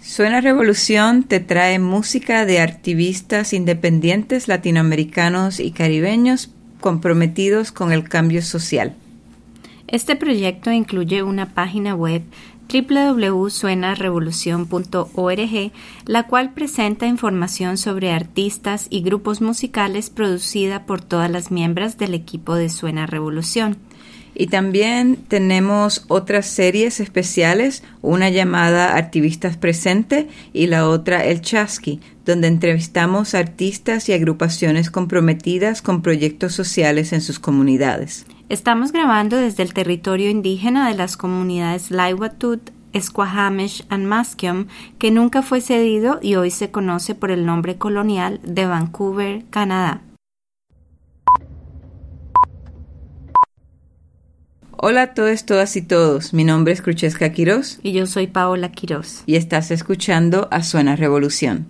Suena Revolución te trae música de activistas independientes latinoamericanos y caribeños comprometidos con el cambio social. Este proyecto incluye una página web www.suenarevolucion.org, la cual presenta información sobre artistas y grupos musicales producida por todas las miembros del equipo de Suena Revolución. Y también tenemos otras series especiales, una llamada Activistas Presente y la otra El Chasqui, donde entrevistamos artistas y agrupaciones comprometidas con proyectos sociales en sus comunidades. Estamos grabando desde el territorio indígena de las comunidades Laiwatut, Squamish y Musqueam, que nunca fue cedido y hoy se conoce por el nombre colonial de Vancouver, Canadá. Hola a todos, todas y todos. Mi nombre es Cruchesca Quiroz. Y yo soy Paola Quiroz. Y estás escuchando a Suena Revolución.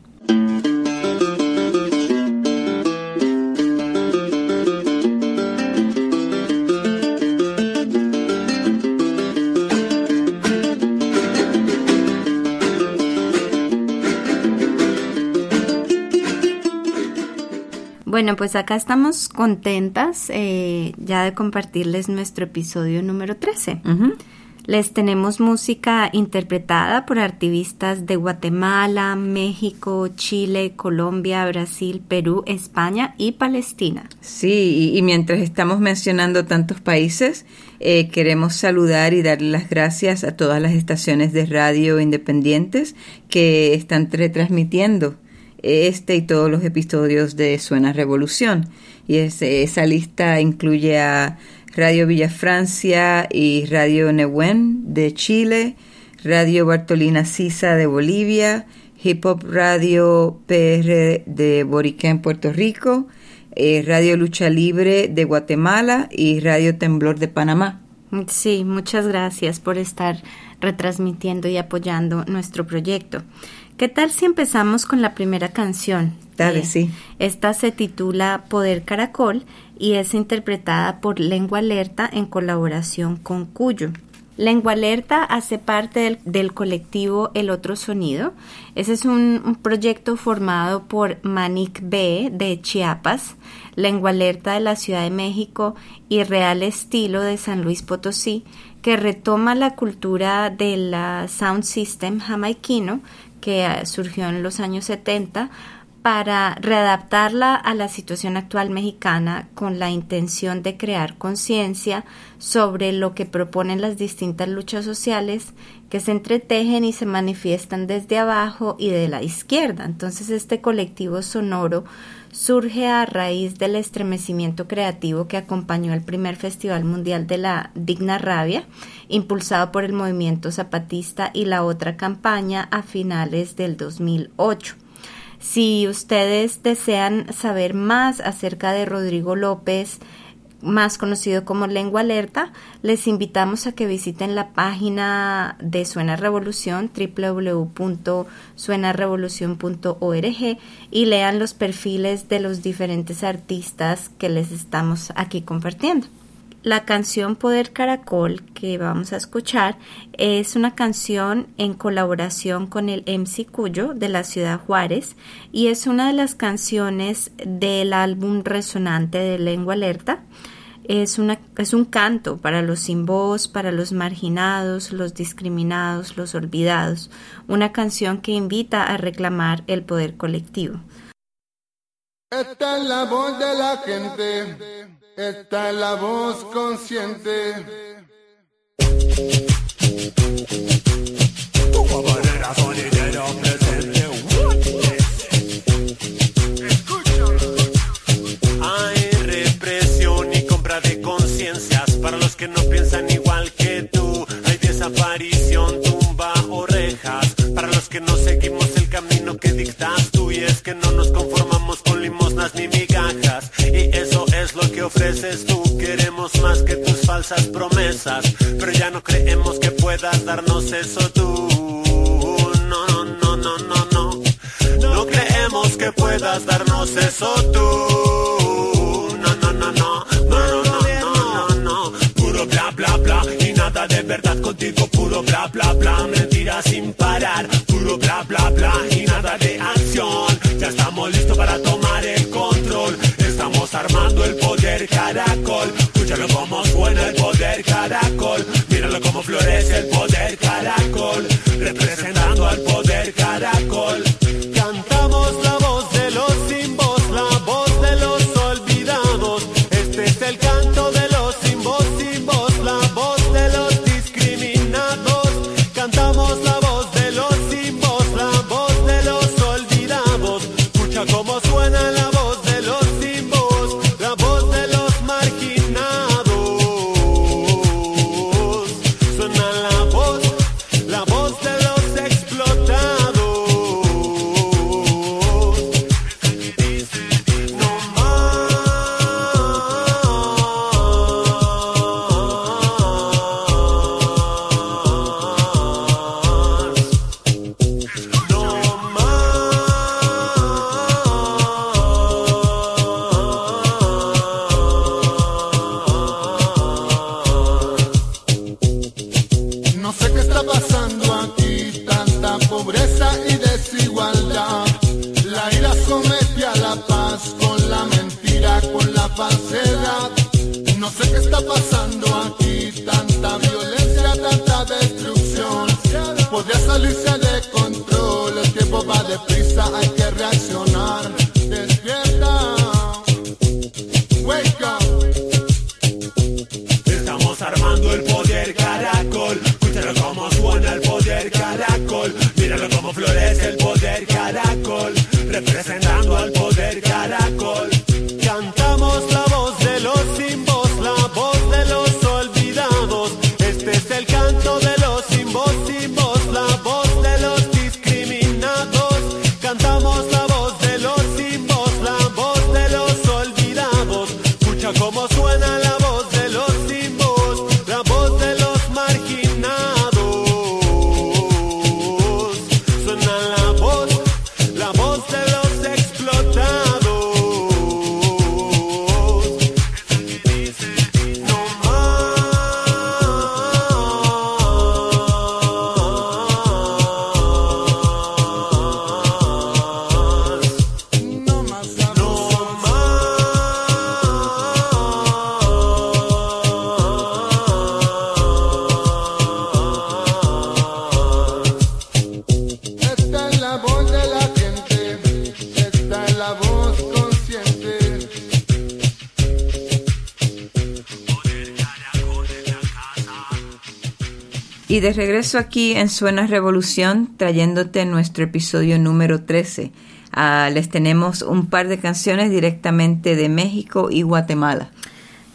Pues acá estamos contentas eh, ya de compartirles nuestro episodio número 13. Les tenemos música interpretada por artistas de Guatemala, México, Chile, Colombia, Brasil, Perú, España y Palestina. Sí, y, mientras estamos mencionando tantos países, eh, queremos saludar y dar las gracias a todas las estaciones de radio independientes que están retransmitiendo este y todos los episodios de Suena Revolución. Y esa lista incluye a Radio Villa Francia y Radio Nehuen de Chile, Radio Bartolina Sisa de Bolivia, Hip Hop Radio PR de Boriquén, Puerto Rico, eh, Radio Lucha Libre de Guatemala y Radio Temblor de Panamá. Sí, muchas gracias por estar retransmitiendo y apoyando nuestro proyecto. ¿Qué tal si empezamos con la primera canción? Dale, eh, sí. Esta se titula Poder Caracol y es interpretada por Lengua Alerta en colaboración con Cuyo. Lengua Alerta hace parte del, colectivo El Otro Sonido. Ese es un, un, proyecto formado por Manic B de Chiapas, Lengua Alerta de la Ciudad de México y Real Estilo de San Luis Potosí, que retoma la cultura del sound system jamaiquino que eh, surgió en los años 70 para readaptarla a la situación actual mexicana con la intención de crear conciencia sobre lo que proponen las distintas luchas sociales que se entretejen y se manifiestan desde abajo y de la izquierda. Entonces este colectivo sonoro surge a raíz del estremecimiento creativo que acompañó el primer Festival Mundial de la Digna Rabia, impulsado por el movimiento zapatista y la otra campaña a finales del 2008. Si ustedes desean saber más acerca de Rodrigo López, más conocido como Lengua Alerta, les invitamos a que visiten la página de Suena Revolución, www.suenarevolucion.org y lean los perfiles de los diferentes artistas que les estamos aquí compartiendo. La canción Poder Caracol que vamos a escuchar es una canción en colaboración con el MC Cuyo de la ciudad Juárez y es una de las canciones del álbum Resonante de Lengua Alerta. Es, una, es un canto para los sin voz, para los marginados, los discriminados, los olvidados, una canción que invita a reclamar el poder colectivo. Esta es la voz de la gente esta es la voz consciente. Hay represión y compra de conciencias para los que no piensan igual que tú. Hay desaparición, tumba orejas para los que no seguimos el camino que dictas tú. Y es que no nos conformamos ni migajas. Y eso es lo que ofreces tú. Queremos más que tus falsas promesas. Pero ya no creemos que puedas darnos eso tú. No, no, no, no, no, no. No creemos que puedas darnos eso tú. No, no, no, no. No, no, no, no, no, no. Puro bla, bla, bla. Y nada de verdad contigo. Puro bla, bla, bla. Mentira sin parar. Puro bla, bla, bla. Escúchalo como suena el poder caracol. Míralo como florece el poder. Falsedad. No sé qué está pasando aquí, tanta violencia, tanta destrucción. Podría salirse de control, el tiempo va deprisa, hay de regreso aquí en Suena Revolución, trayéndote nuestro episodio número 13. Ah, les tenemos un par de canciones directamente de México y Guatemala.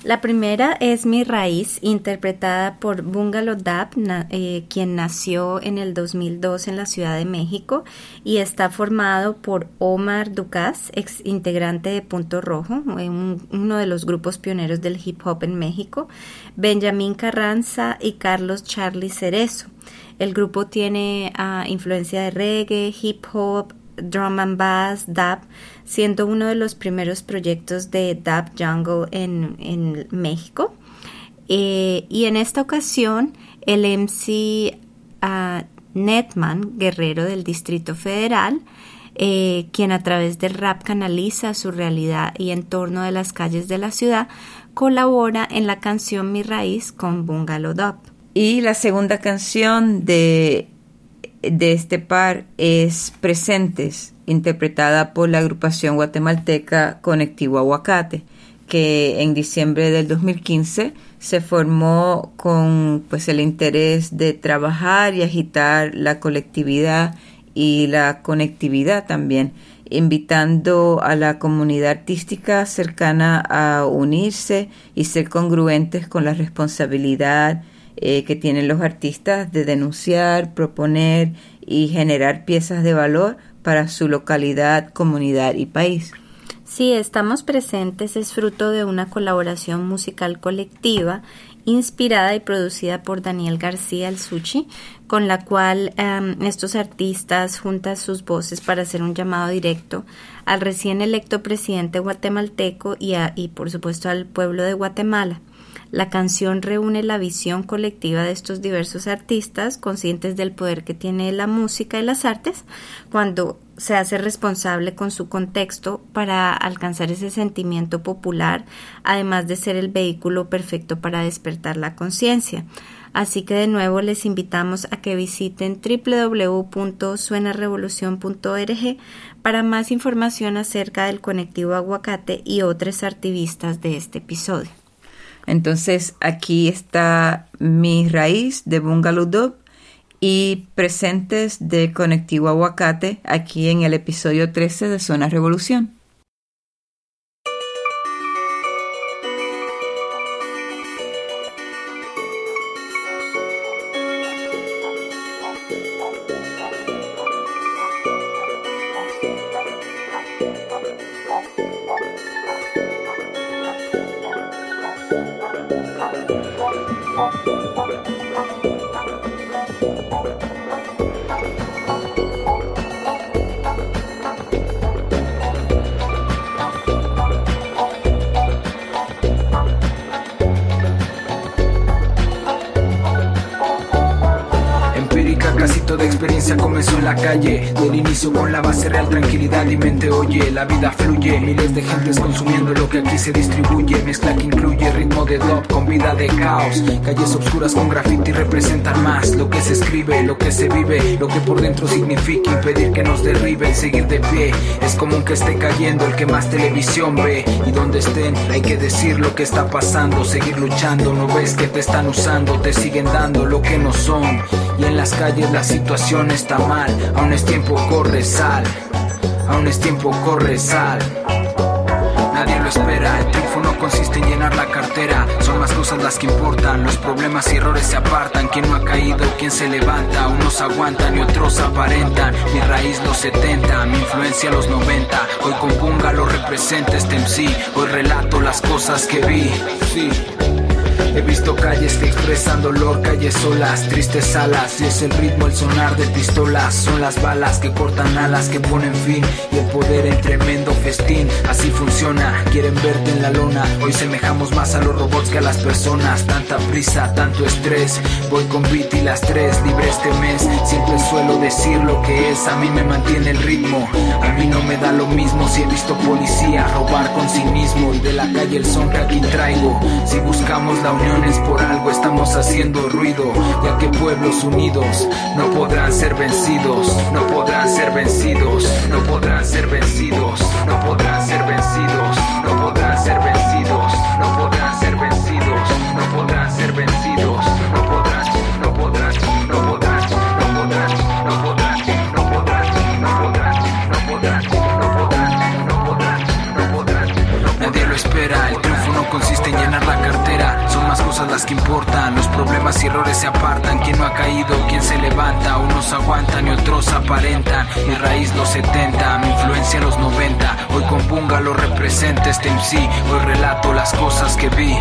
La primera es Mi Raíz, interpretada por Bungalow Dap, na- eh, quien nació en el 2002 en la Ciudad de México y está formado por Omar Ducas, ex integrante de Punto Rojo, eh, un- uno de los grupos pioneros del hip hop en México, Benjamín Carranza y Carlos Charlie Cerezo. El grupo tiene ah, influencia de reggae, hip hop, drum and bass, dub, siendo uno de los primeros proyectos de dub jungle en, en México. Eh, y en esta ocasión, el MC ah, Netman, guerrero del Distrito Federal, eh, quien a través del rap canaliza su realidad y entorno de las calles de la ciudad, colabora en la canción Mi Raíz con Bungalow Dub. Y la segunda canción de, de este par es Presentes, interpretada por la agrupación guatemalteca Conectivo Aguacate, que en diciembre del 2015 se formó con pues el interés de trabajar y agitar la colectividad y la conectividad también, invitando a la comunidad artística cercana a unirse y ser congruentes con la responsabilidad eh, que tienen los artistas de denunciar, proponer y generar piezas de valor para su localidad, comunidad y país. Sí, estamos presentes es fruto de una colaboración musical colectiva inspirada y producida por Daniel García El con la cual em, estos artistas juntan sus voces para hacer un llamado directo al recién electo presidente guatemalteco y, a- y por supuesto al pueblo de Guatemala. La canción reúne la visión colectiva de estos diversos artistas, conscientes del poder que tiene la música y las artes, cuando se hace responsable con su contexto para alcanzar ese sentimiento popular, además de ser el vehículo perfecto para despertar la conciencia. Así que de nuevo les invitamos a que visiten www.suenarevolucion.org para más información acerca del conectivo aguacate y otros activistas de este episodio. Entonces aquí está mi raíz de Bungalow Dub y presentes de Conectivo Aguacate aquí en el episodio 13 de Zona Revolución. Se distribuye. Mezcla que incluye ritmo de dub con vida de caos. Calles oscuras con graffiti representan más lo que se escribe, lo que se vive, lo que por dentro significa impedir que nos derriben, seguir de pie. Es común que esté cayendo el que más televisión ve. Y donde estén, hay que decir lo que está pasando, seguir luchando. No ves que te están usando, te siguen dando lo que no son. Y en las calles la situación está mal, aún es tiempo, corre, sal. Aún es tiempo, corre, sal. El triunfo no consiste en llenar la cartera, son más cosas las que importan, los problemas y errores se apartan, quien no ha caído, quien se levanta, unos aguantan y otros aparentan, mi raíz los 70, mi influencia los 90, hoy componga lo representa este MC, hoy relato las cosas que vi, sí. He visto calles que expresan dolor, calles solas, tristes alas. Y es el ritmo, el sonar de pistolas. Son las balas que cortan alas, que ponen fin. Y el poder en tremendo festín. Así funciona, quieren verte en la lona. Hoy semejamos más a los robots que a las personas. Tanta prisa, tanto estrés. Voy con beat y las tres, libre este mes. Siempre suelo decir lo que es, a mí me mantiene el ritmo. A mí no me da lo mismo si he visto policía robar con sí mismo. Y de la calle el son que aquí traigo. Si buscamos la unión por algo estamos haciendo ruido, ya que pueblos unidos no podrán ser vencidos, no podrán ser vencidos, no podrán ser vencidos, no podrán ser vencidos, no podrán ser vencidos, no podrán ser vencidos, no podrán ser vencidos, las que importan, los problemas y errores se apartan, quien no ha caído, quien se levanta, unos aguantan y otros aparentan, mi raíz los 70, mi influencia los 90, hoy compunga lo representa este MC, hoy relato las cosas que vi.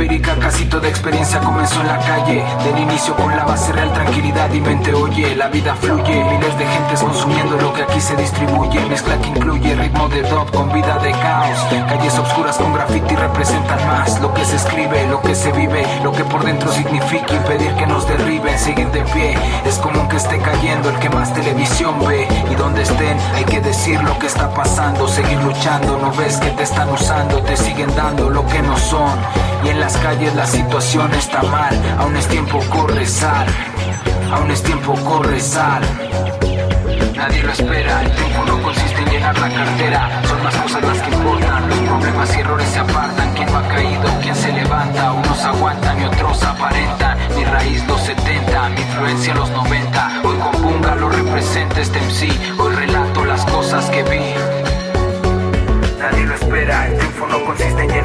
Empírica, casi toda experiencia comenzó en la calle. Del inicio con la base real, tranquilidad y mente oye. La vida fluye, miles de gentes consumiendo lo que aquí se distribuye. Mezcla que incluye ritmo de dub con vida de caos. Calles oscuras con graffiti representan más lo que se escribe, lo que se vive, lo que por dentro significa impedir que nos derriben, seguir de pie. Es común que esté cayendo el que más televisión ve. Y donde estén, hay que decir lo que está pasando, seguir luchando. No ves que te están usando, te siguen dando lo que no son. Y en las calles la situación está mal, aún es tiempo, corre, sal. Aún es tiempo, corre, sal. Nadie lo espera, el tiempo no consiste en llenar la cartera, son más cosas las que importan, los problemas y errores se apartan, quien no ha caído, quien se levanta, unos aguantan y otros aparentan, mi raíz los 70, mi influencia los 90, hoy compunga lo representa este MC, hoy relato las cosas que vi.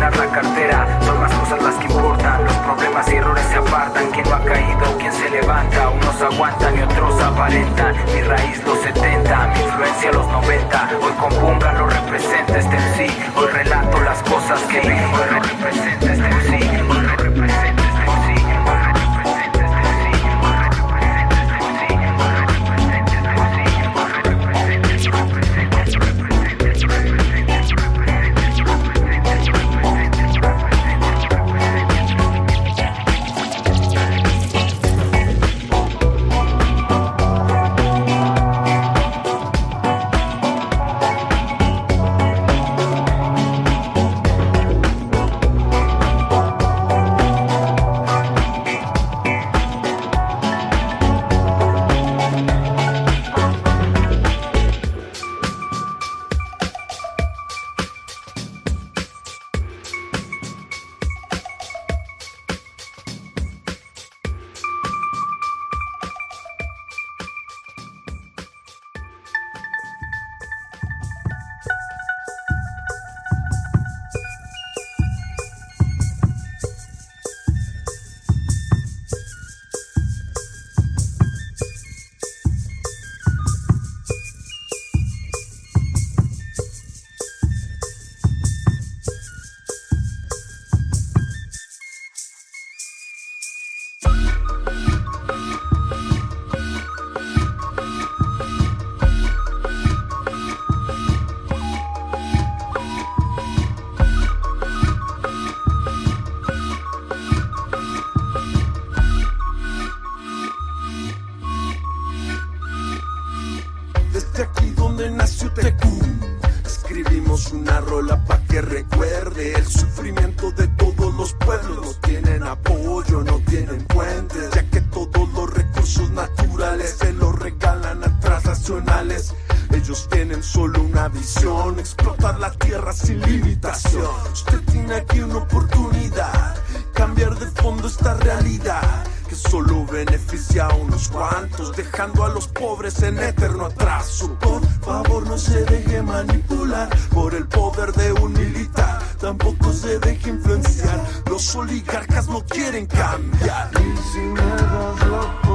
Llenar la cartera, son más cosas las que importan, los problemas y errores se apartan, quien no ha caído, quien se levanta, unos aguantan y otros aparentan, mi raíz los 70, mi influencia los 90, hoy compunga lo representa este MC, hoy relato las cosas que vi, hoy lo representa este MC, el sufrimiento de todos los pueblos. No tienen apoyo, no tienen puentes, ya que todos los recursos naturales se los regalan a transnacionales. Ellos tienen solo una visión, explotar la tierra sin limitación. Usted tiene aquí una oportunidad, cambiar de fondo esta realidad solo beneficia a unos cuantos, dejando a los pobres en eterno atraso. Por favor, no se deje manipular por el poder de un militar, tampoco se deje influenciar. Los oligarcas no quieren cambiar. Y si me das la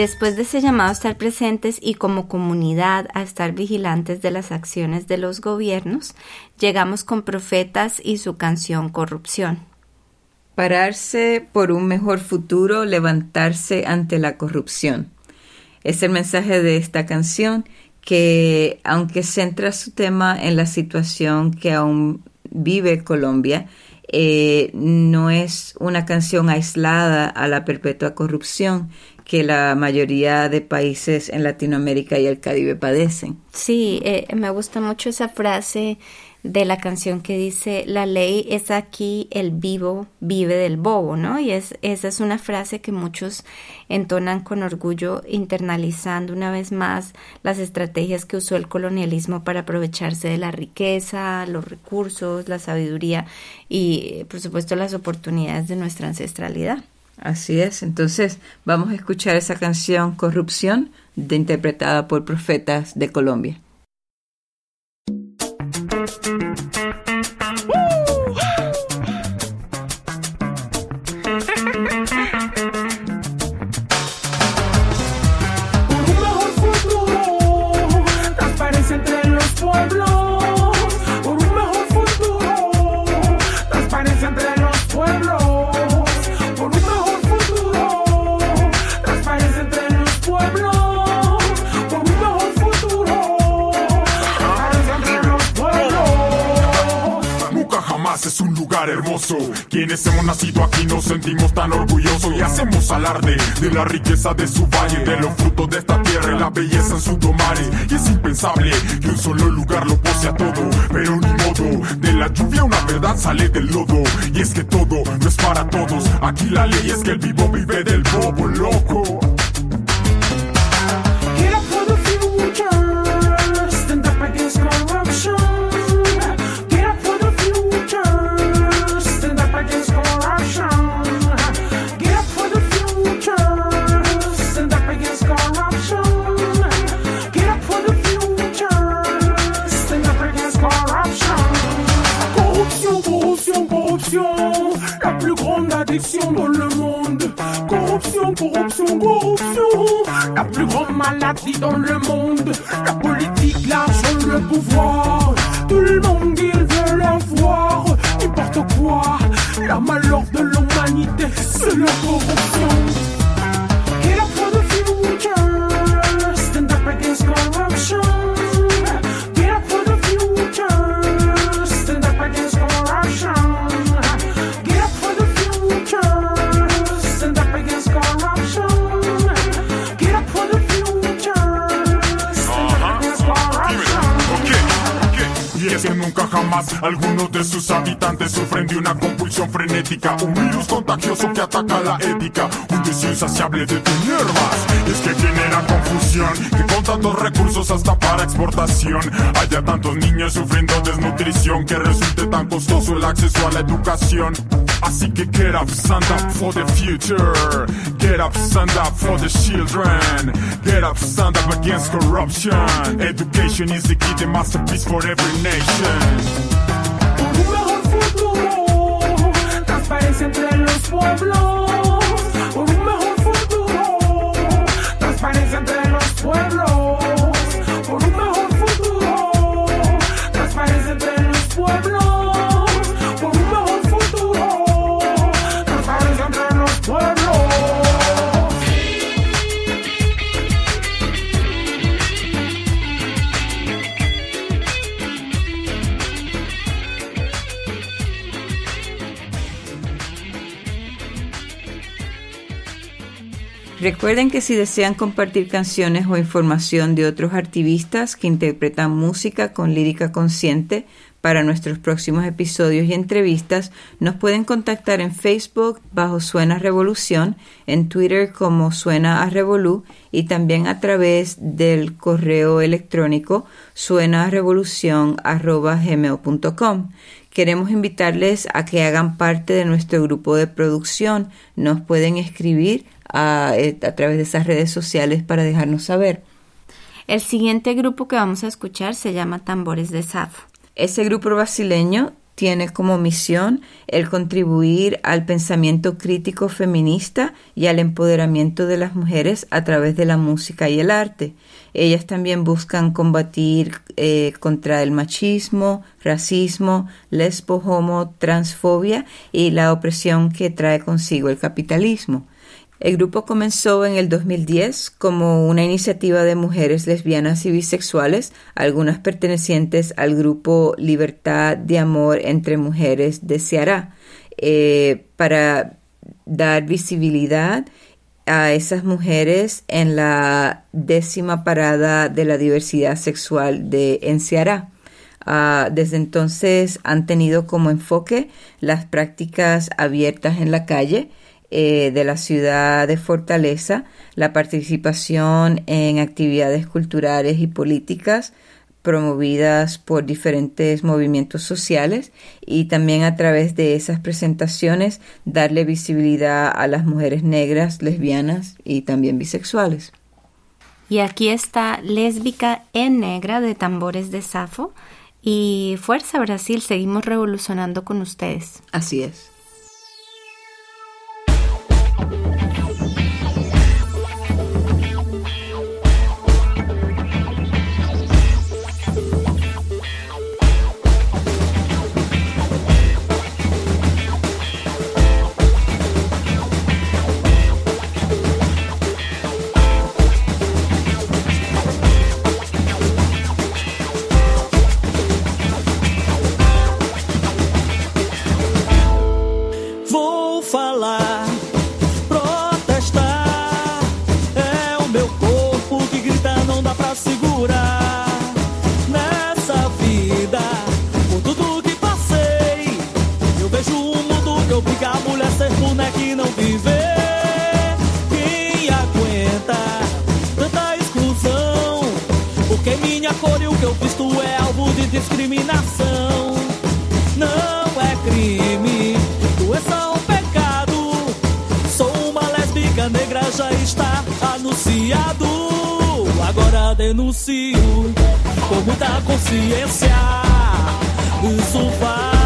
después de ese llamado a estar presentes y como comunidad a estar vigilantes de las acciones de los gobiernos, llegamos con Profetas y su canción Corrupción. Pararse por un mejor futuro, levantarse ante la corrupción. Es el mensaje de esta canción que, aunque centra su tema en la situación que aún vive Colombia, eh, no es una canción aislada a la perpetua corrupción que la mayoría de países en Latinoamérica y el Caribe padecen. Sí, eh, me gusta mucho esa frase de la canción que dice la ley es aquí, el vivo vive del bobo, ¿no? Y es, esa es una frase que muchos entonan con orgullo, internalizando una vez más las estrategias que usó el colonialismo para aprovecharse de la riqueza, los recursos, la sabiduría y, por supuesto, las oportunidades de nuestra ancestralidad. Así es, entonces vamos a escuchar esa canción Corrupción, de, interpretada por Profetas de Colombia. Hermoso. Quienes hemos nacido aquí nos sentimos tan orgullosos y hacemos alarde de la riqueza de su valle, de los frutos de esta tierra y la belleza en su tomare. Y es impensable que un solo lugar lo posea todo, pero ni modo. De la lluvia una verdad sale del lodo. Y es que todo no es para todos. Aquí la ley es que el vivo vive del bobo loco. Dans le monde. Corruption, corruption, corruption. La plus grande maladie dans le monde. La politique, l'argent, le pouvoir. Tout le monde, il veut l'avoir. N'importe quoi. La malheur de l'humanité, c'est la corruption. Algunos de sus habitantes sufren de una compulsión frenética, un virus contagioso que ataca la ética, un deseo insaciable de tener más. Es que genera confusión, que con tantos recursos hasta para exportación, haya tantos niños sufriendo desnutrición que resulte tan costoso el acceso a la educación. Así que get up, stand up for the future. Get up, stand up for the children. Get up, stand up against corruption. Education is the key, the masterpiece for every nation. Por un mejor futuro, transparencia entre los pueblos. Recuerden que si desean compartir canciones o información de otros activistas que interpretan música con lírica consciente para nuestros próximos episodios y entrevistas, nos pueden contactar en Facebook bajo Suena Revolución, en Twitter como Suena a Revolú y también a través del correo electrónico suenarevolución.com. Queremos invitarles a que hagan parte de nuestro grupo de producción. Nos pueden escribir eh, a, través de esas redes sociales para dejarnos saber. El siguiente grupo que vamos a escuchar se llama Tambores de Safo. Ese grupo brasileño tiene como misión el contribuir al pensamiento crítico feminista y al empoderamiento de las mujeres a través de la música y el arte. Ellas también buscan combatir eh, contra el machismo, racismo, lesbo, homo, transfobia y la opresión que trae consigo el capitalismo. El grupo comenzó en el 2010 como una iniciativa de mujeres lesbianas y bisexuales, algunas pertenecientes al grupo Libertad de Amor entre Mujeres de Ceará, eh, para dar visibilidad a esas mujeres en la décima parada de la diversidad sexual de en Ceará. Ah, desde entonces han tenido como enfoque las prácticas abiertas en la calle, eh, de la ciudad de Fortaleza, la participación en actividades culturales y políticas promovidas por diferentes movimientos sociales y también a través de esas presentaciones darle visibilidad a las mujeres negras, lesbianas y también bisexuales. Y aquí está Lésbica en Negra de Tambores de Safo y Fuerza Brasil, seguimos revolucionando con ustedes. Así es. you. denuncio com muita consciência. Isso faz.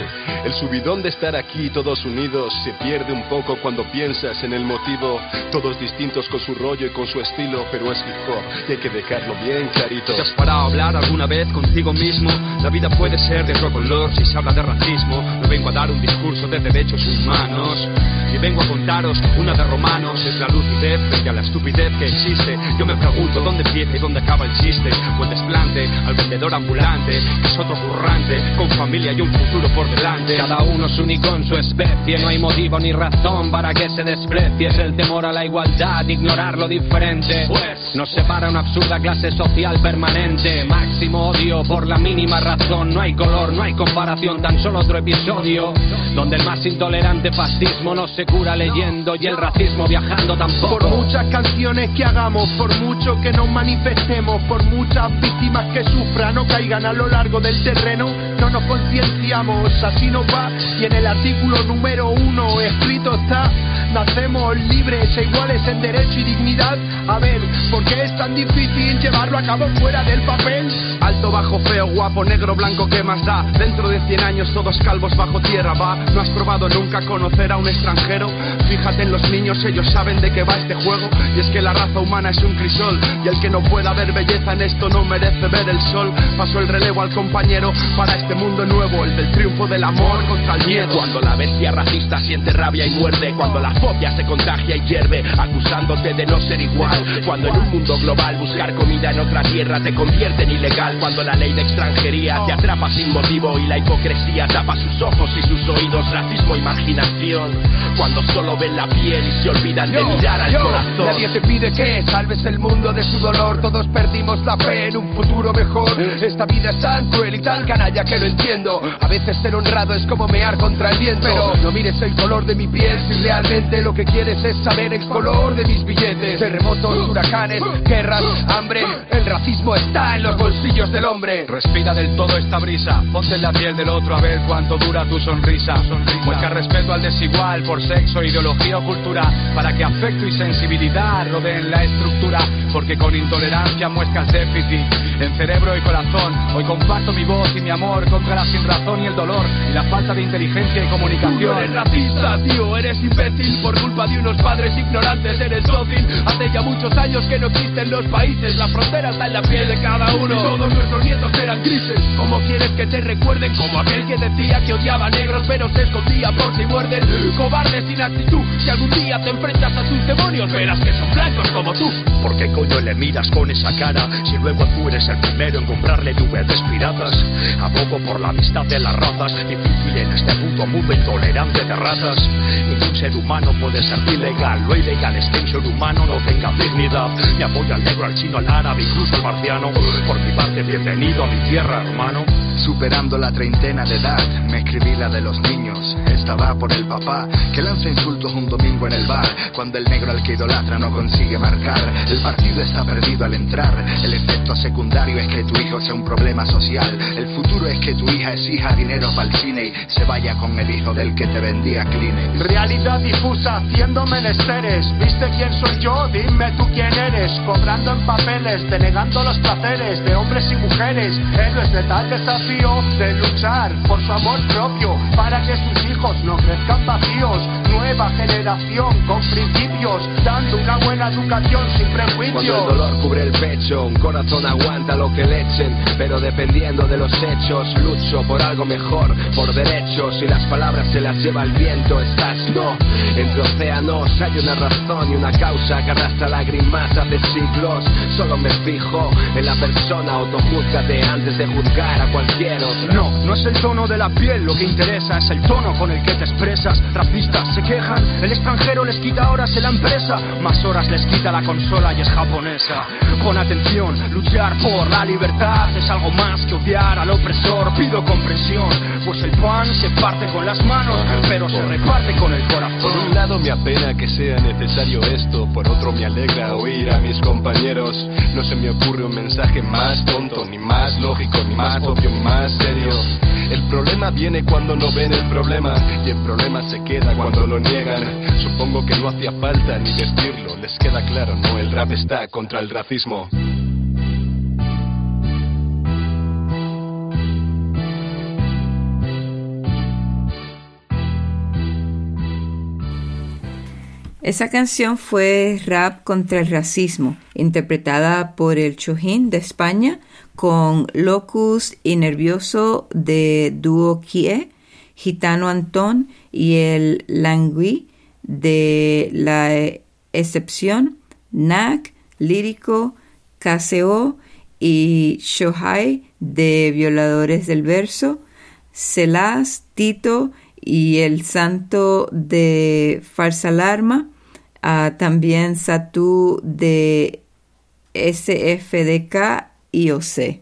El subidón de estar aquí todos unidos se pierde un poco cuando piensas en el motivo. Todos distintos con su rollo y con su estilo, pero es hip hop y hay que dejarlo bien clarito. ¿Te has parado a hablar alguna vez contigo mismo? La vida puede ser de otro color si se habla de racismo. No vengo a dar un discurso de derechos humanos. Vengo a contaros una de romanos. Es la lucidez frente a la estupidez que existe. Yo me pregunto dónde empieza y dónde acaba el chiste. O el desplante al vendedor ambulante, que es otro currante, con familia y un futuro por delante. Cada uno es único en su especie, no hay motivo ni razón para que se desprecie. Es el temor a la igualdad, ignorar lo diferente. Pues nos separa una absurda clase social permanente. Máximo odio por la mínima razón. No hay color, no hay comparación, tan solo otro episodio. Donde el más intolerante fascismo no se cura leyendo y el racismo viajando tampoco. Por muchas canciones que hagamos, por mucho que nos manifestemos, por muchas víctimas que sufran o caigan a lo largo del terreno, no nos concienciamos, así nos va. Y en el artículo número uno escrito está, nacemos libres e iguales en derecho y dignidad. A ver, ¿por qué es tan difícil llevarlo a cabo fuera del papel? Alto, bajo, feo, guapo, negro, blanco, ¿qué más da? Dentro de 100 años todos calvos bajo tierra, va. ¿No has probado nunca conocer a un extranjero? Fíjate en los niños, ellos saben de qué va este juego. Y es que la raza humana es un crisol. Y el que no pueda ver belleza en esto no merece ver el sol. Paso el relevo al compañero para este mundo nuevo, el del triunfo del amor contra el miedo. Cuando la bestia racista siente rabia y muerde, cuando la fobia se contagia y hierve, acusándote de no ser igual. Cuando en un mundo global buscar comida en otra tierra te convierte en ilegal. Cuando la ley de extranjería te atrapa sin motivo y la hipocresía tapa sus ojos y sus oídos, racismo, imaginación. Cuando solo ven la piel y se olvidan de mirar al Yo, corazón. Nadie te pide que salves el mundo de su dolor. Todos perdimos la fe en un futuro mejor. Esta vida es tan cruel y tan canalla que lo entiendo. A veces ser honrado es como mear contra el viento. Pero no mires el color de mi piel si realmente lo que quieres es saber el color de mis billetes. Terremotos, huracanes, guerras, hambre. El racismo está en los bolsillos del hombre. Respira del todo esta brisa, ponte en la piel del otro a ver cuánto dura tu sonrisa. Muestra respeto al desigual por sexo, ideología o cultura, para que afecto y sensibilidad rodeen la estructura, porque con intolerancia muestras déficit en cerebro y corazón. Hoy comparto mi voz y mi amor contra la sinrazón y el dolor y la falta de inteligencia y comunicación. eres racista, tío, eres imbécil por culpa de unos padres ignorantes, eres dócil. Hace ya muchos años que no existen los países, la frontera está en la piel de cada uno. Todos nuestros nietos eran grises. ¿Cómo quieres que te recuerden como aquel que decía que odiaba negros pero se escondía por si muerden? Cobarde sin actitud, si algún día te enfrentas a sus demonios, verás que son blancos como tú. ¿Por qué coño le miras con esa cara si luego tú eres el primero en comprarle DVDs piratas? Por la amistad de las razas, difícil en este puto mundo intolerante de razas. Ningún ser humano puede ser ilegal, lo ilegal es que un ser humano no tenga dignidad. Me apoyo al negro, al chino, al árabe, incluso al marciano. Por mi parte, bienvenido a mi tierra, hermano. Superando la treintena de edad, me escribí la de los niños. Esta va por el papá que lanza insultos un domingo en el bar. Cuando el negro al que idolatra no consigue marcar, el partido está perdido al entrar. El efecto secundario es que tu hijo sea un problema social. El futuro es que tu hija exija dinero para el cine y se vaya con el hijo del que te vendía Kleenex. Realidad difusa haciendo menesteres. ¿Viste quién soy yo? Dime tú quién eres. Cobrando en papeles, denegando los placeres de hombres y mujeres. Héroes de tal desafío de luchar por su amor propio para que sus hijos no crezcan vacíos. Nueva generación con principios, dando una buena educación sin prejuicios. Cuando el dolor cubre el pecho, un corazón aguanta lo que le echen, pero dependiendo de los hechos, lucho por algo mejor, por derechos y las palabras se las lleva el viento, estás no. Entre océanos hay una razón y una causa que arrastra lágrimas hace siglos. Solo me fijo en la persona, autojúzgate antes de juzgar a cualquier otro. No, no es el tono de la piel lo que interesa, es el tono con el que te expresas. Racistas se quejan, el extranjero les quita horas en la empresa, más horas les quita la consola y es japonesa. Pon atención, luchar por la libertad es algo más que odiar al opresor. Pido comprensión, pues el pan se parte con las manos, pero se reparte con el corazón. Por un lado me apena que sea necesario esto, por otro me alegra oír a mis compañeros. No se me ocurre un mensaje más tonto, ni más lógico, ni más obvio, ni más serio. El problema viene cuando no ven el problema y el problema se queda cuando lo niegan. Supongo que no hacía falta ni decirlo, les queda claro, no, el rap está contra el racismo. Esa canción fue Rap contra el Racismo, interpretada por el Chojín de España con Locus y Nervioso de Duo Kie, Gitano Antón y el Langui de La Excepción, Nak, Lírico, KCO y Shohai de Violadores del Verso, Celas, Tito y el Santo de Falsa Alarma, también Satú de SFDK y OC.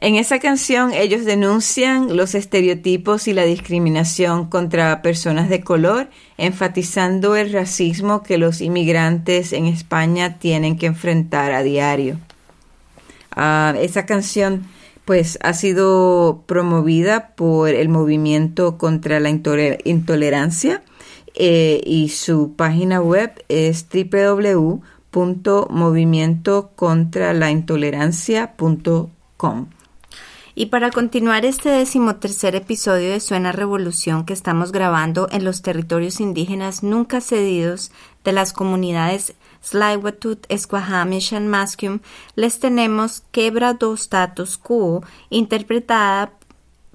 En esa canción ellos denuncian los estereotipos y la discriminación contra personas de color, enfatizando el racismo que los inmigrantes en España tienen que enfrentar a diario. Ah, esa canción pues ha sido promovida por el movimiento contra la intoler- intolerancia eh, y su página web es www.movimientocontralaintolerancia.com. Y para continuar este decimotercer episodio de Suena Revolución que estamos grabando en los territorios indígenas nunca cedidos de las comunidades Tsleil-Waututh, Squamish y Musqueam, les tenemos Quebra do Status Quo, interpretada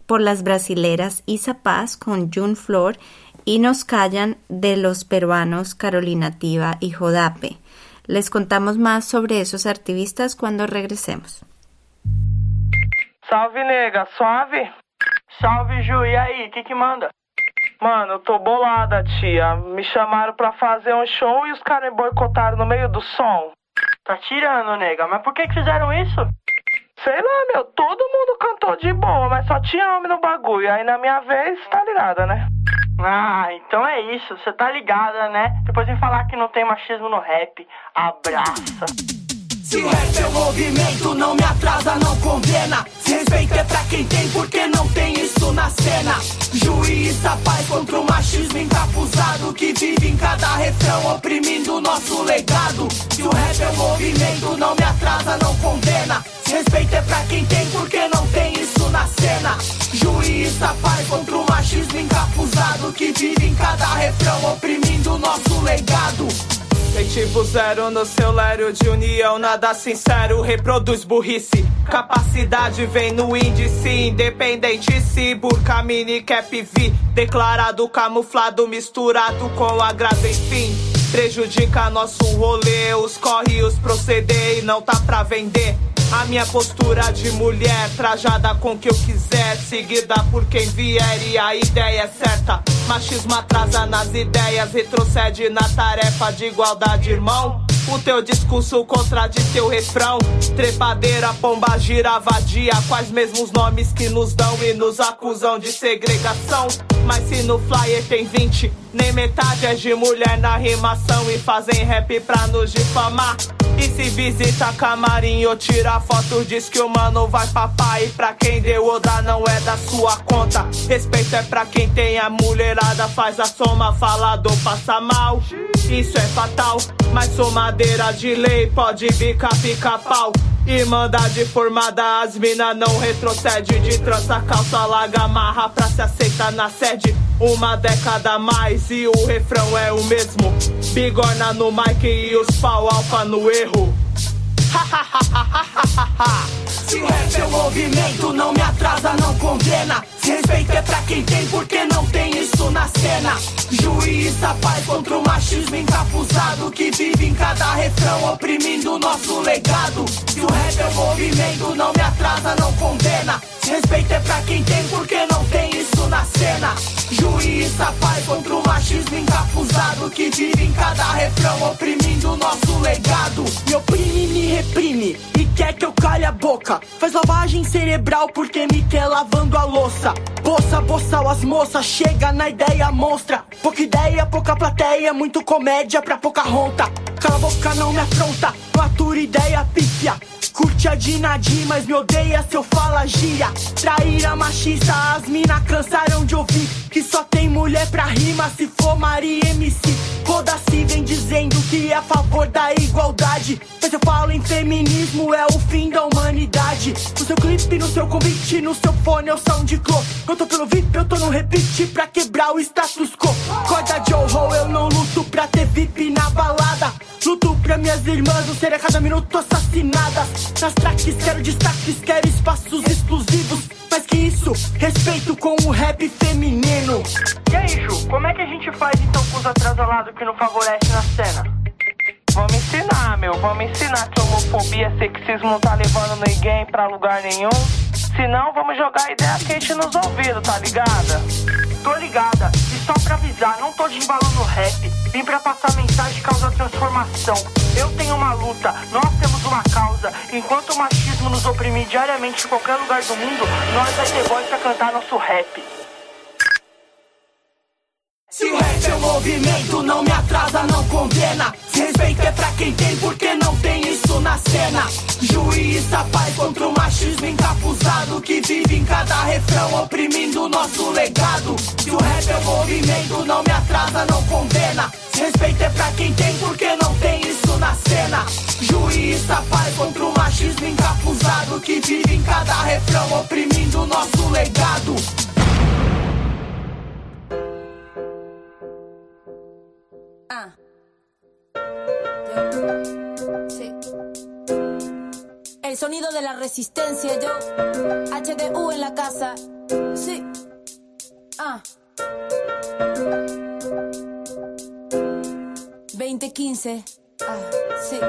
por las brasileras Isa Paz con June Flor y Nos Callan de los peruanos Carolina Tiva y Jodape. Les contamos más sobre esos activistas cuando regresemos. Salve, nega, suave? Salve, Ju, e aí, que que manda? Mano, eu tô bolada, tia. Me chamaram pra fazer um show e os caras me boicotaram no meio do som. Tá tirando, nega, mas por que que fizeram isso? Sei lá, meu, todo mundo cantou de boa, mas só tinha homem no bagulho. Aí na minha vez, tá ligada, né? Ah, então é isso, você tá ligada, né? Depois vem falar que não tem machismo no rap. Abraça. Rap é o movimento, não me atrasa, não condena. Respeito é pra quem tem, porque não tem isso na cena. Juiz paz contra o machismo encapuzado que vive em cada refrão, oprimindo o nosso legado. Se o rap é o movimento, não me atrasa, não condena. Respeito é pra quem tem, porque não tem isso na cena. Juiz paz contra o machismo encapuzado que vive em cada refrão, oprimindo o nosso legado. Tem tipo zero no lério de união, nada sincero, reproduz burrice. Capacidade vem no índice, independente se burca, mini cap V. Declarado camuflado, misturado com agrado, enfim. Prejudica nosso rolê, os corre, os proceder e não tá pra vender. A minha postura de mulher, trajada com o que eu quiser, seguida por quem vier e a ideia é certa. Machismo atrasa nas ideias, retrocede na tarefa de igualdade, irmão. O teu discurso contradiz teu refrão. Trepadeira, pomba, gira, vadia. Quais mesmos nomes que nos dão e nos acusam de segregação? Mas se no flyer tem 20, nem metade é de mulher na rimação e fazem rap pra nos difamar. E se visita camarim ou tira foto, diz que o mano vai papar. E pra quem deu ou dá não é da sua conta. Respeito é pra quem tem a mulherada, faz a soma, falador passa mal. Isso é fatal, mas sou madeira de lei, pode bicar pica-pau. Irmandade formada, as mina não retrocede. De trança, calça, larga, amarra pra se aceitar na sede. Uma década a mais e o refrão é o mesmo. Bigorna no mic e os pau alfa no erro. Se o rap é o movimento, não me atrasa, não condena. Se respeito é pra quem tem, porque não tem isso na cena. Juiz a paz contra o machismo encapuzado que vive em cada refrão, oprimindo o nosso legado. Se o rap é o movimento, não me atrasa, não condena. Se respeito é pra quem tem, porque não tem na cena. Juiz a paz contra o machismo encapuzado que vive em cada refrão, oprimindo o nosso legado. Me oprime, me reprime e quer que eu cale a boca. Faz lavagem cerebral porque me quer lavando a louça. Boça, boçal, as moças, chega na ideia monstra. Pouca ideia, pouca plateia, muito comédia pra pouca ronta. Cala a boca, não me afronta, não atura ideia pífia. Curte a Dinadi, mas me odeia se eu fala gíria. Traíra machista, as mina cansaram de ouvir que só tem mulher pra rima se for Maria MC. Foda-se, vem dizendo que é a favor da igualdade. Mas eu falo em feminismo, é o fim da humanidade. No seu clipe, no seu convite, no seu fone é o SoundCloud. Eu tô pelo VIP, eu tô no repeat pra quebrar o status quo. Corda Joe Ho, eu não luto pra ter VIP na balada. Luto pra minhas irmãs não serem a cada minuto assassinadas. Nas tracks quero destaques, quero espaços exclusivos. Mais que isso, respeito com o rap feminino. E aí, Ju, como é que a gente faz então com os atrasalados que não favorecem na cena? Vamos ensinar, meu. Vamos ensinar que homofobia, sexismo não tá levando ninguém pra lugar nenhum. Se não, vamos jogar ideia quente nos ouvidos, tá ligada? Tô ligada, e só pra avisar, não tô de embalo no rap. Vim pra passar mensagem e causar transformação. Eu tenho uma luta, nós temos uma causa. Enquanto o machismo nos oprimir diariamente em qualquer lugar do mundo, nós vai ter voz pra cantar nosso rap. Se o rap é o movimento, não me atrasa, não condena. Respeito é pra quem tem, porque não tem isso na cena. Juiz a paz contra o machismo encapuzado que vive em cada refrão, oprimindo o nosso legado. Se o rap é o movimento, não me atrasa, não condena. Respeito é pra quem tem, porque não tem isso na cena. Juiz a paz contra o machismo encapuzado que vive em cada refrão, oprimindo o nosso legado. Ah. El sonido de la resistencia, yo. HDU en la casa. Sí. Ah. 2015. Ah, sí.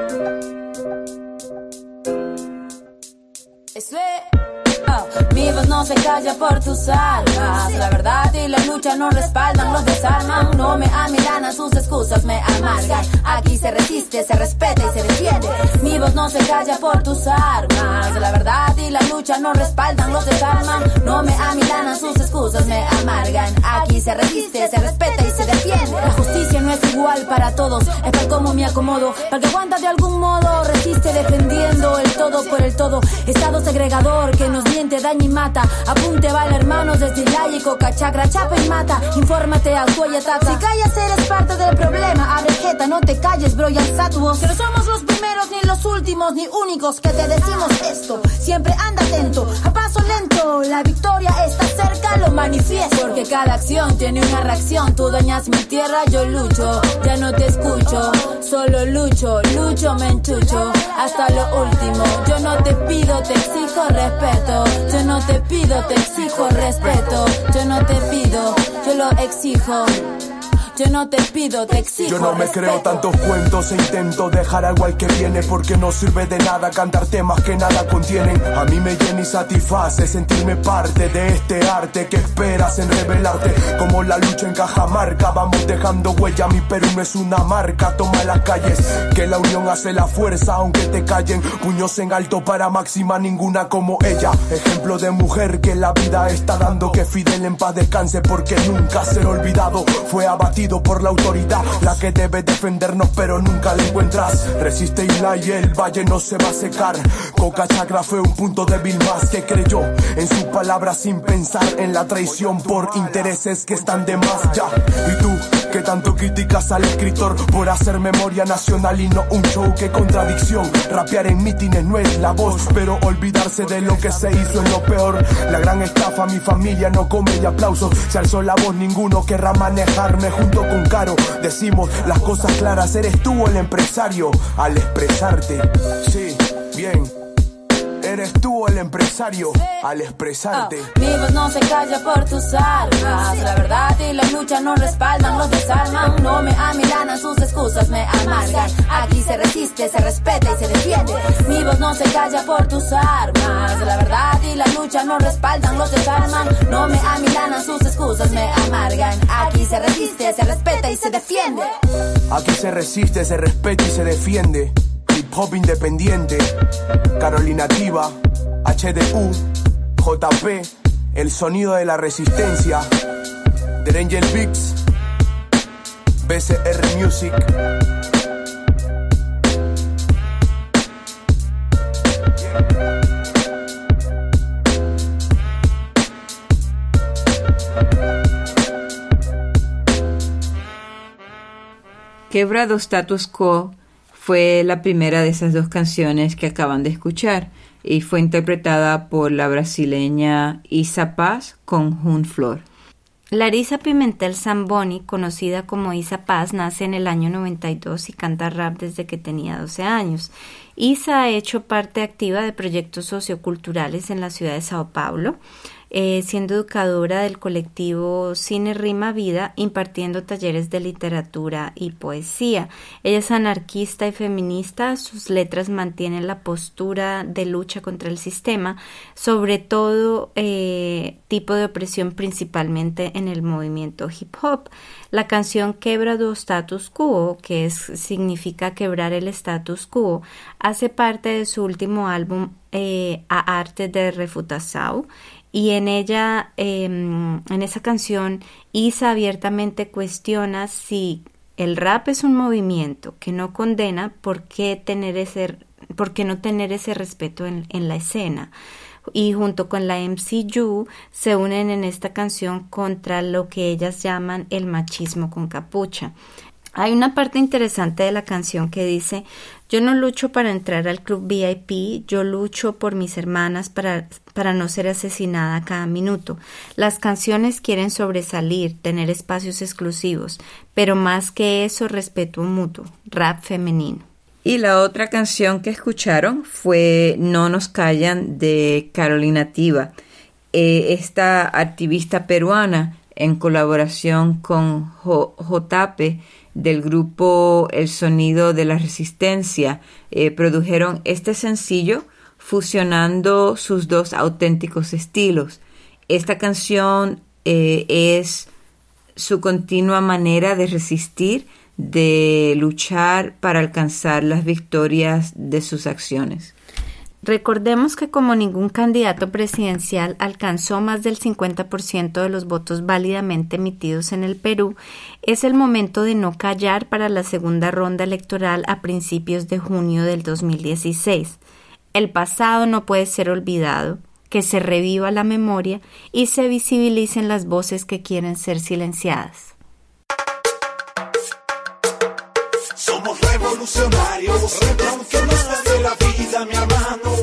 Eso es. Mi voz no se calla por tus armas. La verdad y la lucha no respaldan, los desarman. No me amilanan, sus excusas me amargan. Aquí se resiste, se respeta y se defiende. Mi voz no se calla por tus armas. La verdad y la lucha no respaldan, los desarman. No me amilanan, sus excusas me amargan. Aquí se resiste, se respeta y se defiende. La justicia no es igual para todos, es por cómo me acomodo. Para que aguanta de algún modo, resiste todo por el todo. Estado segregador que nos miente, daña y mata. Apunte, vale, hermanos, desde laico, cachacra, chapa y mata. Infórmate, actúa y ataca. Si callas, eres parte del problema. Abre jeta, no te calles, bro, y alza tu voz. No somos los primeros, ni los últimos, ni únicos que te decimos esto. Siempre anda atento, a paso lento. La victoria está cerca, lo manifiesto. Porque cada acción tiene una reacción. Tú dañas mi tierra, yo lucho. Ya no te escucho, solo lucho, lucho, me enchucho. Hasta lo último, yo no te pido, te exijo respeto. Yo no te pido, te exijo respeto. Yo no te pido, yo lo exijo. Yo no te pido, te exijo. Yo no me respeto. creo tantos cuentos e intento dejar algo al que viene porque no sirve de nada cantar temas que nada contienen. A mí me llena y satisface sentirme parte de este arte que esperas en revelarte. Como la lucha en Cajamarca, vamos dejando huella. Mi Perú no es una marca, toma las calles. Que la unión hace la fuerza, aunque te callen. Puños en alto para máxima, ninguna como ella. Ejemplo de mujer que la vida está dando. Que Fidel en paz descanse porque nunca será olvidado. Fue abatido por la autoridad, la que debe defendernos, pero nunca la encuentras. Resiste y el valle no se va a secar. Coca Chacra fue un punto débil más que creyó en su palabra sin pensar en la traición por intereses que están de más ya. Y tú Que tanto criticas al escritor por hacer memoria nacional y no un show. Qué contradicción. Rapear en mítines no es la voz, pero olvidarse de lo que se hizo es lo peor. La gran estafa, mi familia no come y aplausos. Se alzó la voz, ninguno querrá manejarme junto con Caro. Decimos las cosas claras, eres tú el empresario al expresarte. Sí, bien. Eres tú el empresario al expresarte. Mi voz no se calla por tus armas. La verdad y la lucha no respaldan, los desarman. No me amilanan, sus excusas me amargan. Aquí se resiste, se respeta y se defiende. Mi voz no se calla por tus armas. La verdad y la lucha no respaldan, los desarman. No me amilanan, sus excusas me amargan. Aquí se resiste, se respeta y se defiende. Aquí se resiste, se respeta y se defiende. Hip hop independiente. Carolina Tiva, HDU, JP, el sonido de la resistencia. The Angel Beats, BCR Music. Quebrado Status Quo fue la primera de esas dos canciones que acaban de escuchar y fue interpretada por la brasileña Isa Paz con Jun Flor. Larisa Pimentel Zamboni, conocida como Isa Paz, nace en el año 92 y canta rap desde que tenía 12 años. Isa ha hecho parte activa de proyectos socioculturales en la ciudad de Sao Paulo, eh, siendo educadora del colectivo Cine Rima Vida, impartiendo talleres de literatura y poesía. Ella es anarquista y feminista, sus letras mantienen la postura de lucha contra el sistema, sobre todo eh, tipo de opresión principalmente en el movimiento hip hop. La canción Quebra do Status Quo, que significa quebrar el status quo, hace parte de su último álbum eh, A Arte de Refutação y en ella, em, en esa canción, Isa abiertamente cuestiona si el rap es un movimiento que no condena, ¿por qué, tener ese, por qué no tener ese respeto en, en la escena? y junto con la MCU se unen en esta canción contra lo que ellas llaman el machismo con capucha. Hay una parte interesante de la canción que dice yo no lucho para entrar al club VIP, yo lucho por mis hermanas para, para no ser asesinada cada minuto. Las canciones quieren sobresalir, tener espacios exclusivos, pero más que eso respeto mutuo, rap femenino. Y la otra canción que escucharon fue No nos callan de Carolina Tiva. Eh, esta activista peruana en colaboración con JP del grupo El Sonido de la Resistencia eh, produjeron este sencillo fusionando sus dos auténticos estilos. Esta canción eh, es su continua manera de resistir, de luchar para alcanzar las victorias de sus acciones. Recordemos que como ningún candidato presidencial alcanzó más del 50% de los votos válidamente emitidos en el Perú, es el momento de no callar para la segunda ronda electoral a principios de junio del 2016. El pasado no puede ser olvidado, que se reviva la memoria y se visibilicen las voces que quieren ser silenciadas. Somos revolucionarios, revolucionarios de la vida, mi hermano.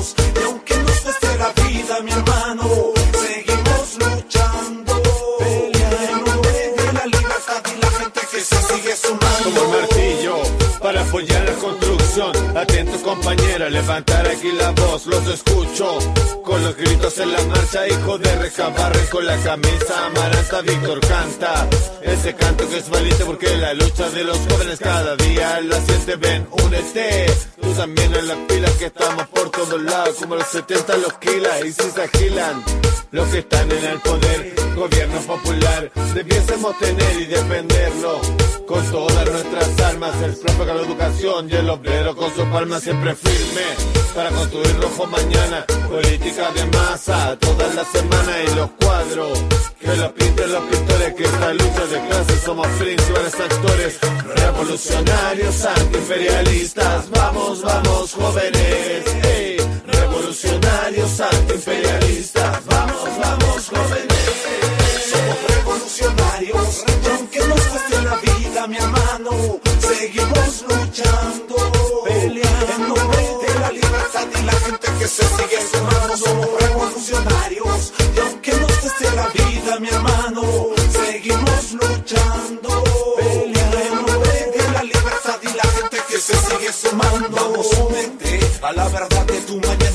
Y aunque nos cueste la vida, mi hermano, seguimos luchando, peleando de la libertad y la gente que se sigue sumando. como el martillo para apoyar la construcción. Atento compañera, levantar aquí la voz, los escucho. Con los gritos en la marcha, hijo de recabarre con la camisa amaranta, Víctor canta. Ese canto que es valiente porque la lucha de los jóvenes cada día la siente, ven, únete. Tú también en las pilas que estamos por todos lados, como los 70 los kilas y si se agilan. Los que están en el poder, gobierno popular, debiésemos tener y defenderlo con todas nuestras armas, el propio la educación y el obrero con sus palmas siempre firme para construir rojo mañana, política de masa todas las semanas y los cuadros que los pinten los pintores que esta lucha de clases somos principales actores revolucionarios, antiimperialistas, vamos, vamos jóvenes, revolucionarios antiimperialistas. Vamos, vamos, jóvenes. Somos revolucionarios, aunque nos cueste la vida, mi hermano, seguimos luchando. Que se sigue sumando. Somos revolucionarios, y aunque nos cueste la vida, mi hermano, seguimos luchando. Peleando en nombre de la libertad y la gente que se sigue sumando. Vamos, únete a la verdad de tu mañana,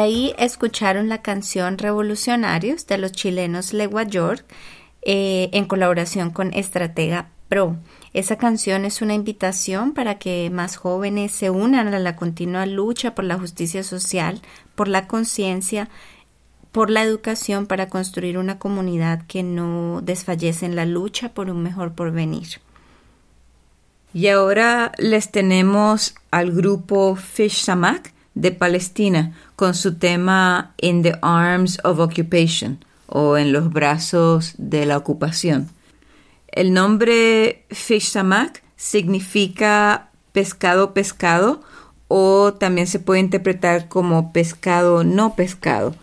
ahí escucharon la canción Revolucionarios de los chilenos Legua York eh, en colaboración con Estratega Pro. Esa canción es una invitación para que más jóvenes se unan a la continua lucha por la justicia social, por la conciencia, por la educación para construir una comunidad que no desfallece en la lucha por un mejor porvenir. Y ahora les tenemos al grupo Fish Samak de Palestina con su tema In the Arms of Occupation o en los brazos de la ocupación. El nombre Fish Samak significa pescado pescado o también se puede interpretar como pescado no pescado,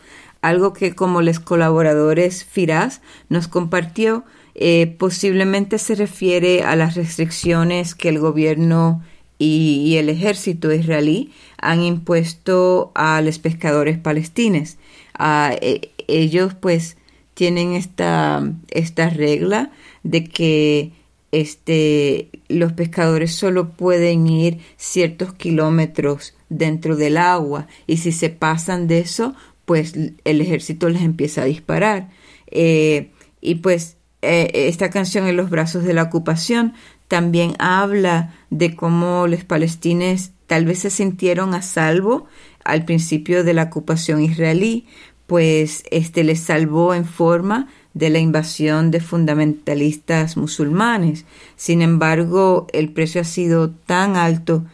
algo que como los colaboradores Firaz nos compartió eh, posiblemente se refiere a las restricciones que el gobierno y, el ejército israelí han impuesto a los pescadores palestinos. A, eh, ellos pues tienen esta, esta regla de que este, los pescadores solo pueden ir ciertos kilómetros dentro del agua y si se pasan de eso, pues el ejército les empieza a disparar. Eh, y pues eh, esta canción En los brazos de la ocupación también habla de cómo los palestines tal vez se sintieron a salvo al principio de la ocupación israelí, pues este les salvó en forma de la invasión de fundamentalistas musulmanes. Sin embargo, el precio ha sido tan alto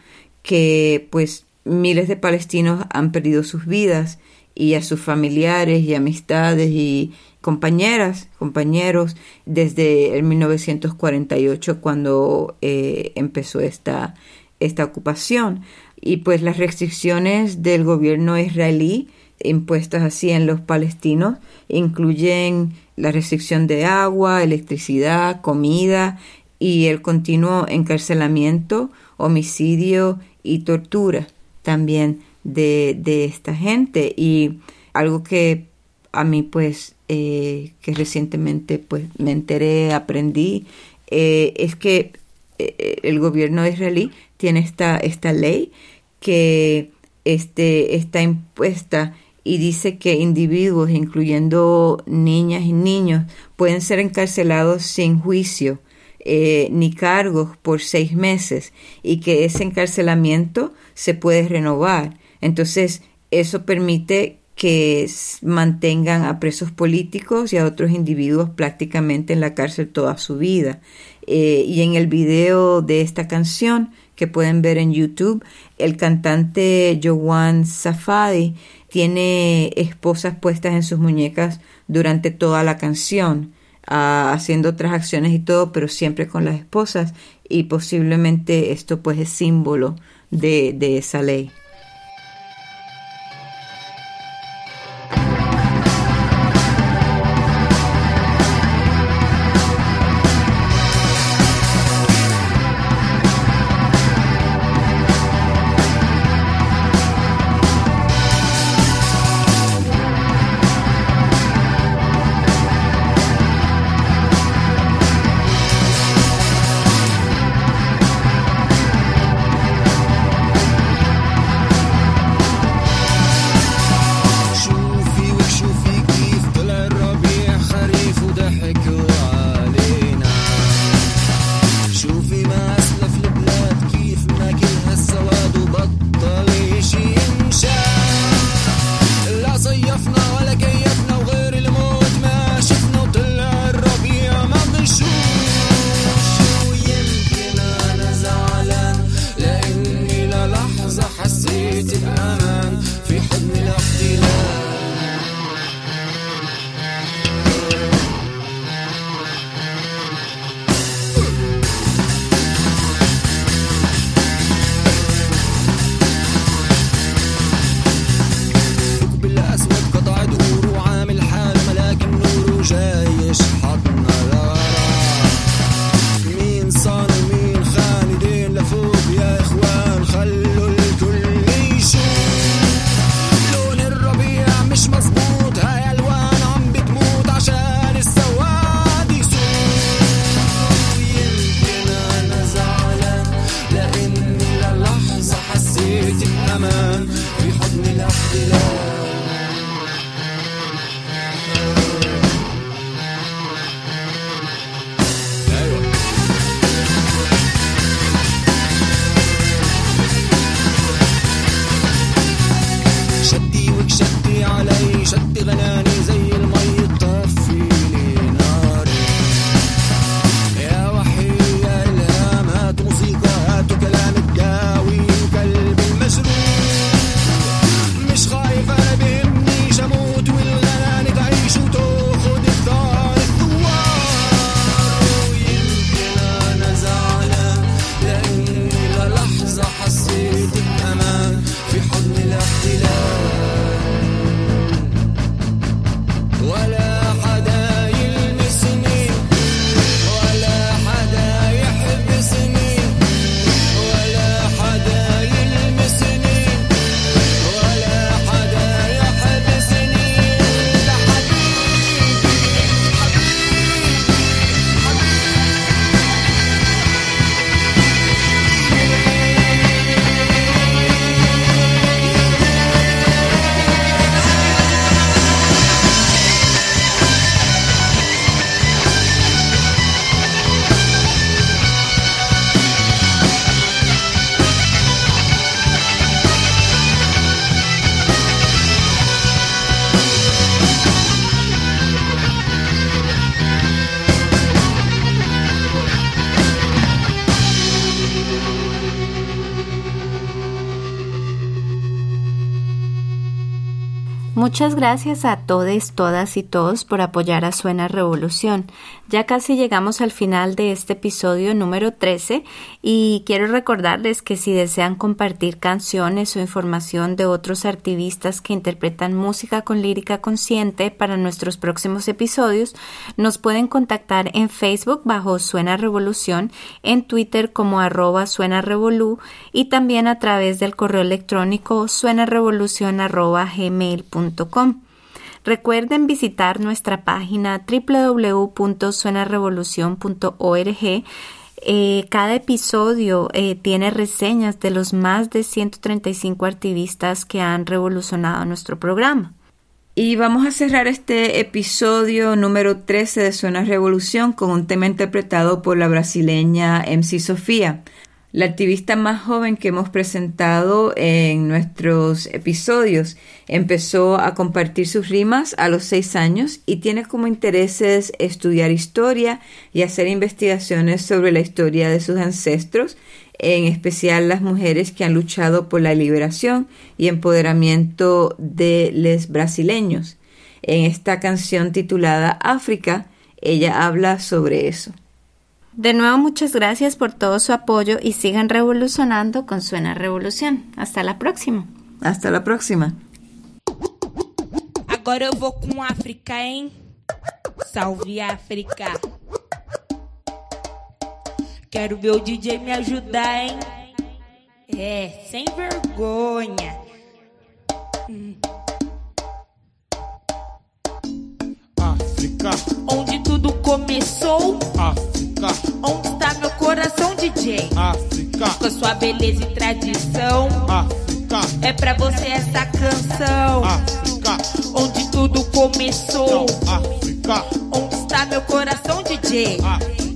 que pues miles de palestinos han perdido sus vidas y a sus familiares y amistades y compañeras, compañeros desde el 1948 cuando eh, empezó esta, esta ocupación. Y pues las restricciones del gobierno israelí impuestas así en los palestinos incluyen la restricción de agua, electricidad, comida y el continuo encarcelamiento, homicidio y tortura también de, de esta gente. Y algo que a mí pues eh, que recientemente pues me enteré, aprendí, eh, es que eh, el gobierno israelí tiene esta, esta ley que este, está impuesta y dice que individuos, incluyendo niñas y niños, pueden ser encarcelados sin juicio ni cargos por seis meses y que ese encarcelamiento se puede renovar. Entonces, eso permite que mantengan a presos políticos y a otros individuos prácticamente en la cárcel toda su vida. Eh, y en el video de esta canción que pueden ver en YouTube, el cantante Jowan Safadi tiene esposas puestas en sus muñecas durante toda la canción, ah, haciendo otras acciones y todo, pero siempre con las esposas y posiblemente esto pues es símbolo de, de esa ley. Muchas gracias a todos, todas y todos por apoyar a Suena Revolución. Ya casi llegamos al final de este episodio número 13 y quiero recordarles que si desean compartir canciones o información de otros activistas que interpretan música con lírica consciente para nuestros próximos episodios, nos pueden contactar en Facebook bajo Suena Revolución, en Twitter como arroba Suena Revolu y también a través del correo electrónico suenarevolucion arroba Recuerden visitar nuestra página www.suenarevolucion.org. Eh, cada episodio eh, tiene reseñas de los más de 135 activistas que han revolucionado nuestro programa. Y vamos a cerrar este episodio número 13 de Suena Revolución con un tema interpretado por la brasileña MC Sofía la activista más joven que hemos presentado en nuestros episodios. Empezó a compartir sus rimas a los seis años y tiene como intereses estudiar historia y hacer investigaciones sobre la historia de sus ancestros, en especial las mujeres que han luchado por la liberación y empoderamiento de los brasileños. En esta canción titulada África, ella habla sobre eso. De nuevo, muchas gracias por todo su apoyo y sigan revolucionando con Suena Revolución. Hasta la próxima. Hasta la próxima. Agora eu vou com África, hein? Salve África. Quero ver o DJ me ajudar, hein? É, sem vergonha. África. Onde tudo começou. África. Onde está meu coração, DJ? África. Com a sua beleza e tradição. África. É pra você essa canção. África. Onde tudo começou. África. Onde está meu coração, DJ? África.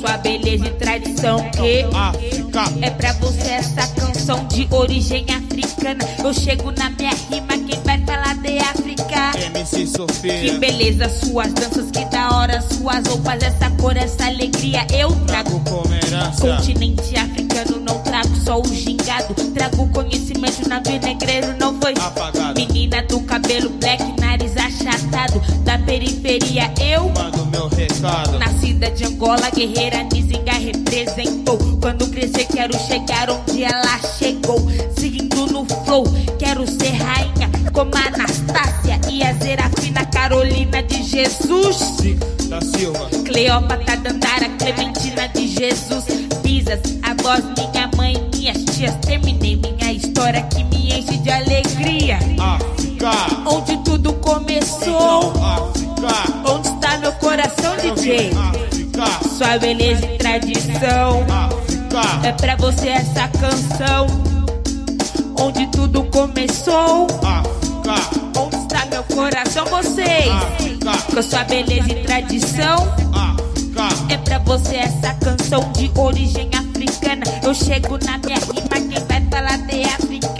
Sua beleza e tradição. Que é pra você essa canção de origem africana. Eu chego na minha rima, quem vai falar de África? MC Sofia. Que beleza, suas danças, que da hora, suas roupas, essa cor, essa alegria. Eu trago como herança. Continente africano, não trago só o gingado. Trago conhecimento na vida negreiro, não foi apagado. Menina do cabelo black, nariz achatado. Da periferia, eu mando meu recado. Nascida de Angola, guerreira Nizinga representou. Quando crescer, quero chegar onde ela chegou. Seguindo no flow, quero ser rainha como Anastácia a Serafina Carolina de Jesus. Da Silva. Cleópatra Dandara, Clementina de Jesus. Pisas, a voz, minha mãe, minhas tias. Terminei minha história que me enche de alegria. África. Onde tudo começou. África. Onde está meu coração, DJ? África. Sua beleza e tradição. África. É pra você essa canção. Onde tudo começou. África. Onde está meu coração, vocês? Com sua beleza e tradição. É pra você essa canção de origem africana. Eu chego na minha rima, quem vai falar de África?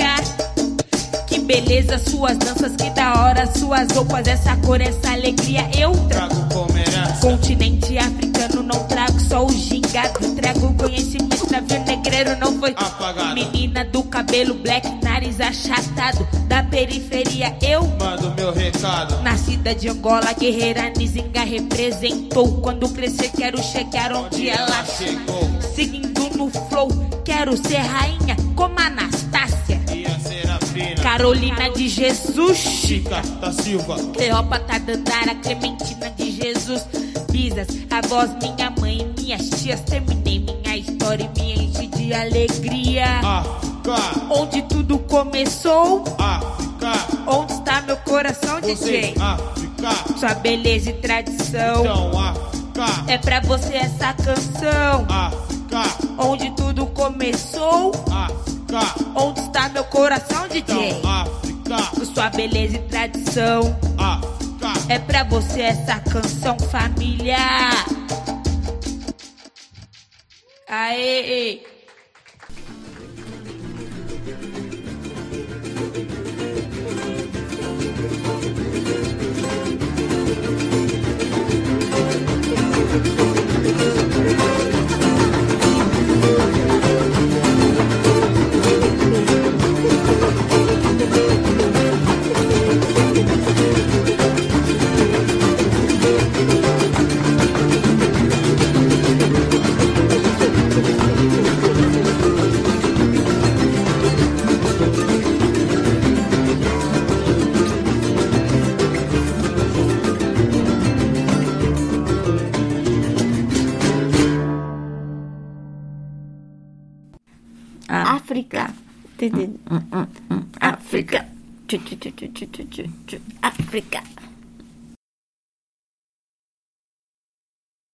Que beleza, suas danças, que da hora, suas roupas, essa cor, essa alegria. Eu trago como herança. Continente africano, não trago só o gingado. Trago conhecimento, navio negreiro não foi apagado. Menina do cabelo black, nariz achatado. Da periferia, eu mando meu recado. Nascida de Angola, guerreira Nizinga representou. Quando crescer, quero chegar onde ela chegou. Seguindo no flow, quero ser rainha como Anastácia. Carolina de Jesus. Chica da Silva. Cleópatra Dandara, Clementina de Jesus. Bisas, a voz, minha mãe minhas tias. Terminei minha história e me enche de alegria. África. Onde tudo começou. África. Onde está meu coração, DJ? África. Sua beleza e tradição. Então, África. É pra você essa canção. África. Onde tudo começou. África. Onde está meu coração, DJ? Então, África. Com sua beleza e tradição. África. É pra você essa canção, família. Aê! África. África. África.